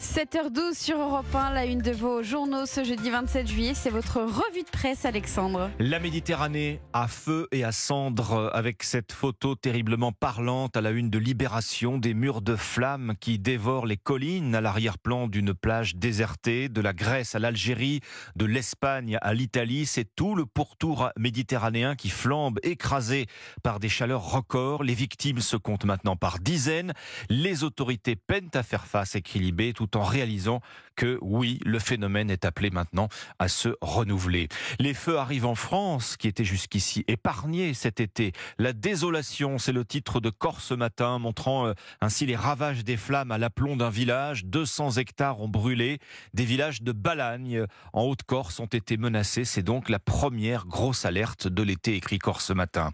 7h12 sur Europe 1, la une de vos journaux ce jeudi 27 juillet, c'est votre revue de presse Alexandre. La Méditerranée à feu et à cendre avec cette photo terriblement parlante à la une de Libération des murs de flammes qui dévorent les collines à l'arrière-plan d'une plage désertée, de la Grèce à l'Algérie, de l'Espagne à l'Italie, c'est tout le pourtour méditerranéen qui flambe écrasé par des chaleurs records. Les victimes se comptent maintenant par dizaines. Les autorités peinent à faire face, écrit Libé, en réalisant que oui, le phénomène est appelé maintenant à se renouveler. Les feux arrivent en France, qui était jusqu'ici épargné cet été. La désolation, c'est le titre de Corse matin, montrant euh, ainsi les ravages des flammes à l'aplomb d'un village. 200 hectares ont brûlé. Des villages de Balagne, en Haute-Corse, ont été menacés. C'est donc la première grosse alerte de l'été, écrit Corse ce matin.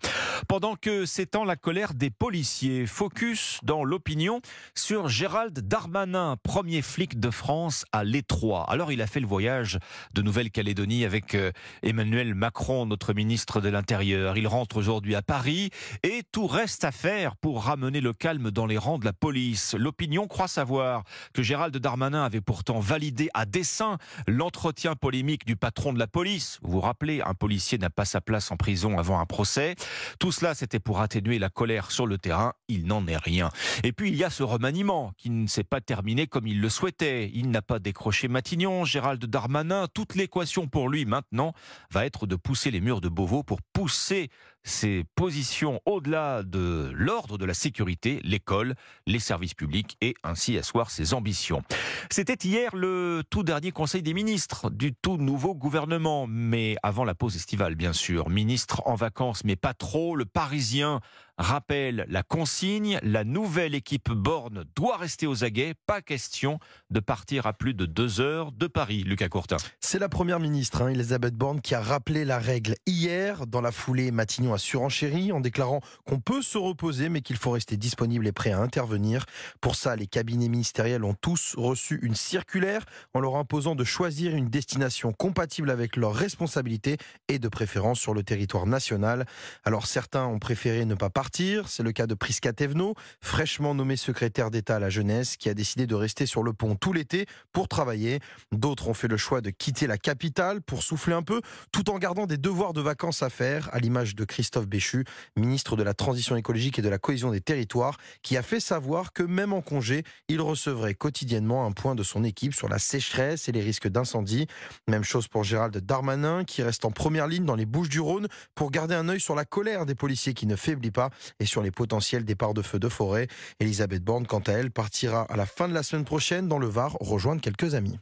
Pendant que s'étend la colère des policiers, focus dans l'opinion sur Gérald Darmanin, premier flic de France à l'étroit. Alors il a fait le voyage de Nouvelle-Calédonie avec euh, Emmanuel Macron, notre ministre de l'Intérieur. Il rentre aujourd'hui à Paris et tout reste à faire pour ramener le calme dans les rangs de la police. L'opinion croit savoir que Gérald Darmanin avait pourtant validé à dessein l'entretien polémique du patron de la police. Vous vous rappelez, un policier n'a pas sa place en prison avant un procès. Tout cela, c'était pour atténuer la colère sur le terrain. Il n'en est rien. Et puis, il y a ce remaniement qui ne s'est pas terminé comme il le souhaitait. Il n'a pas décroché Matignon, Gérald Darmanin. Toute l'équation pour lui maintenant va être de pousser les murs de Beauvau pour pousser ses positions au-delà de l'ordre de la sécurité, l'école, les services publics et ainsi asseoir ses ambitions. C'était hier le tout dernier conseil des ministres du tout nouveau gouvernement, mais avant la pause estivale bien sûr. Ministre en vacances mais pas trop, le Parisien rappelle la consigne, la nouvelle équipe Borne doit rester aux aguets, pas question de partir à plus de deux heures de Paris, Lucas Courtin. C'est la première ministre, hein, Elisabeth Borne, qui a rappelé la règle hier. Dans la foulée, Matignon a surenchéri en déclarant qu'on peut se reposer, mais qu'il faut rester disponible et prêt à intervenir. Pour ça, les cabinets ministériels ont tous reçu une circulaire en leur imposant de choisir une destination compatible avec leurs responsabilités et de préférence sur le territoire national. Alors certains ont préféré ne pas partir c'est le cas de Prisca Thévenot, fraîchement nommé secrétaire d'État à la jeunesse, qui a décidé de rester sur le pont tout l'été pour travailler. D'autres ont fait le choix de quitter la capitale pour souffler un peu, tout en gardant des devoirs de vacances à faire, à l'image de Christophe Béchu, ministre de la Transition écologique et de la cohésion des territoires, qui a fait savoir que même en congé, il recevrait quotidiennement un point de son équipe sur la sécheresse et les risques d'incendie. Même chose pour Gérald Darmanin, qui reste en première ligne dans les Bouches du Rhône pour garder un œil sur la colère des policiers qui ne faiblit pas et sur les potentiels départs de feux de forêt. Elisabeth Borne, quant à elle, partira à la fin de la semaine prochaine dans le Var rejoindre quelques amis.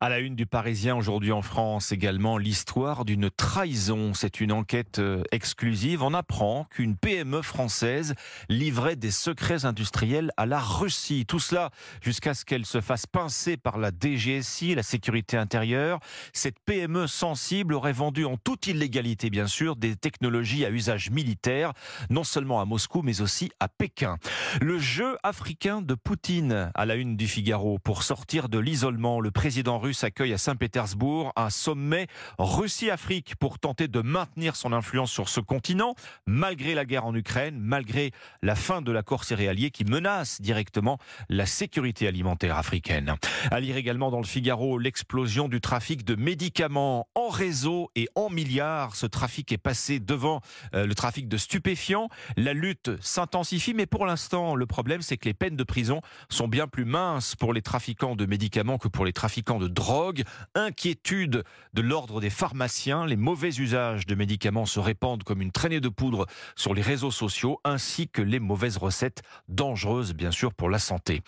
À la une du Parisien aujourd'hui en France également l'histoire d'une trahison. C'est une enquête euh, exclusive. On apprend qu'une PME française livrait des secrets industriels à la Russie. Tout cela jusqu'à ce qu'elle se fasse pincer par la DGSI, la sécurité intérieure. Cette PME sensible aurait vendu en toute illégalité bien sûr des technologies à usage militaire, non seulement à Moscou mais aussi à Pékin. Le jeu africain de Poutine à la une du Figaro pour sortir de l'isolement. Le président russe accueille à Saint-Pétersbourg un sommet Russie-Afrique pour tenter de maintenir son influence sur ce continent, malgré la guerre en Ukraine, malgré la fin de l'accord céréalier qui menace directement la sécurité alimentaire africaine. À lire également dans le Figaro l'explosion du trafic de médicaments en réseau et en milliards. Ce trafic est passé devant euh, le trafic de stupéfiants. La lutte s'intensifie, mais pour l'instant, le problème, c'est que les peines de prison sont bien plus minces pour les trafiquants de médicaments que pour les trafiquants de drogue, inquiétude de l'ordre des pharmaciens, les mauvais usages de médicaments se répandent comme une traînée de poudre sur les réseaux sociaux, ainsi que les mauvaises recettes, dangereuses bien sûr pour la santé.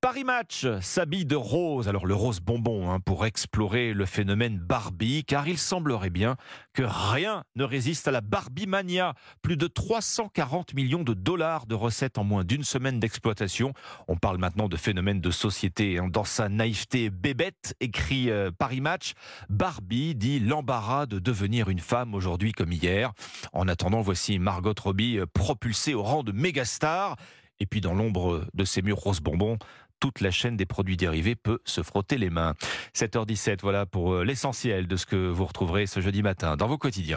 Paris Match s'habille de rose, alors le rose bonbon, hein, pour explorer le phénomène Barbie, car il semblerait bien que rien ne résiste à la Barbie mania. Plus de 340 millions de dollars de recettes en moins d'une semaine d'exploitation. On parle maintenant de phénomène de société hein, dans sa naïveté bébête écrit euh, Paris Match, Barbie dit l'embarras de devenir une femme aujourd'hui comme hier. En attendant, voici Margot Robbie euh, propulsée au rang de mégastar. Et puis dans l'ombre de ces murs rose bonbons, toute la chaîne des produits dérivés peut se frotter les mains. 7h17, voilà pour euh, l'essentiel de ce que vous retrouverez ce jeudi matin dans vos quotidiens.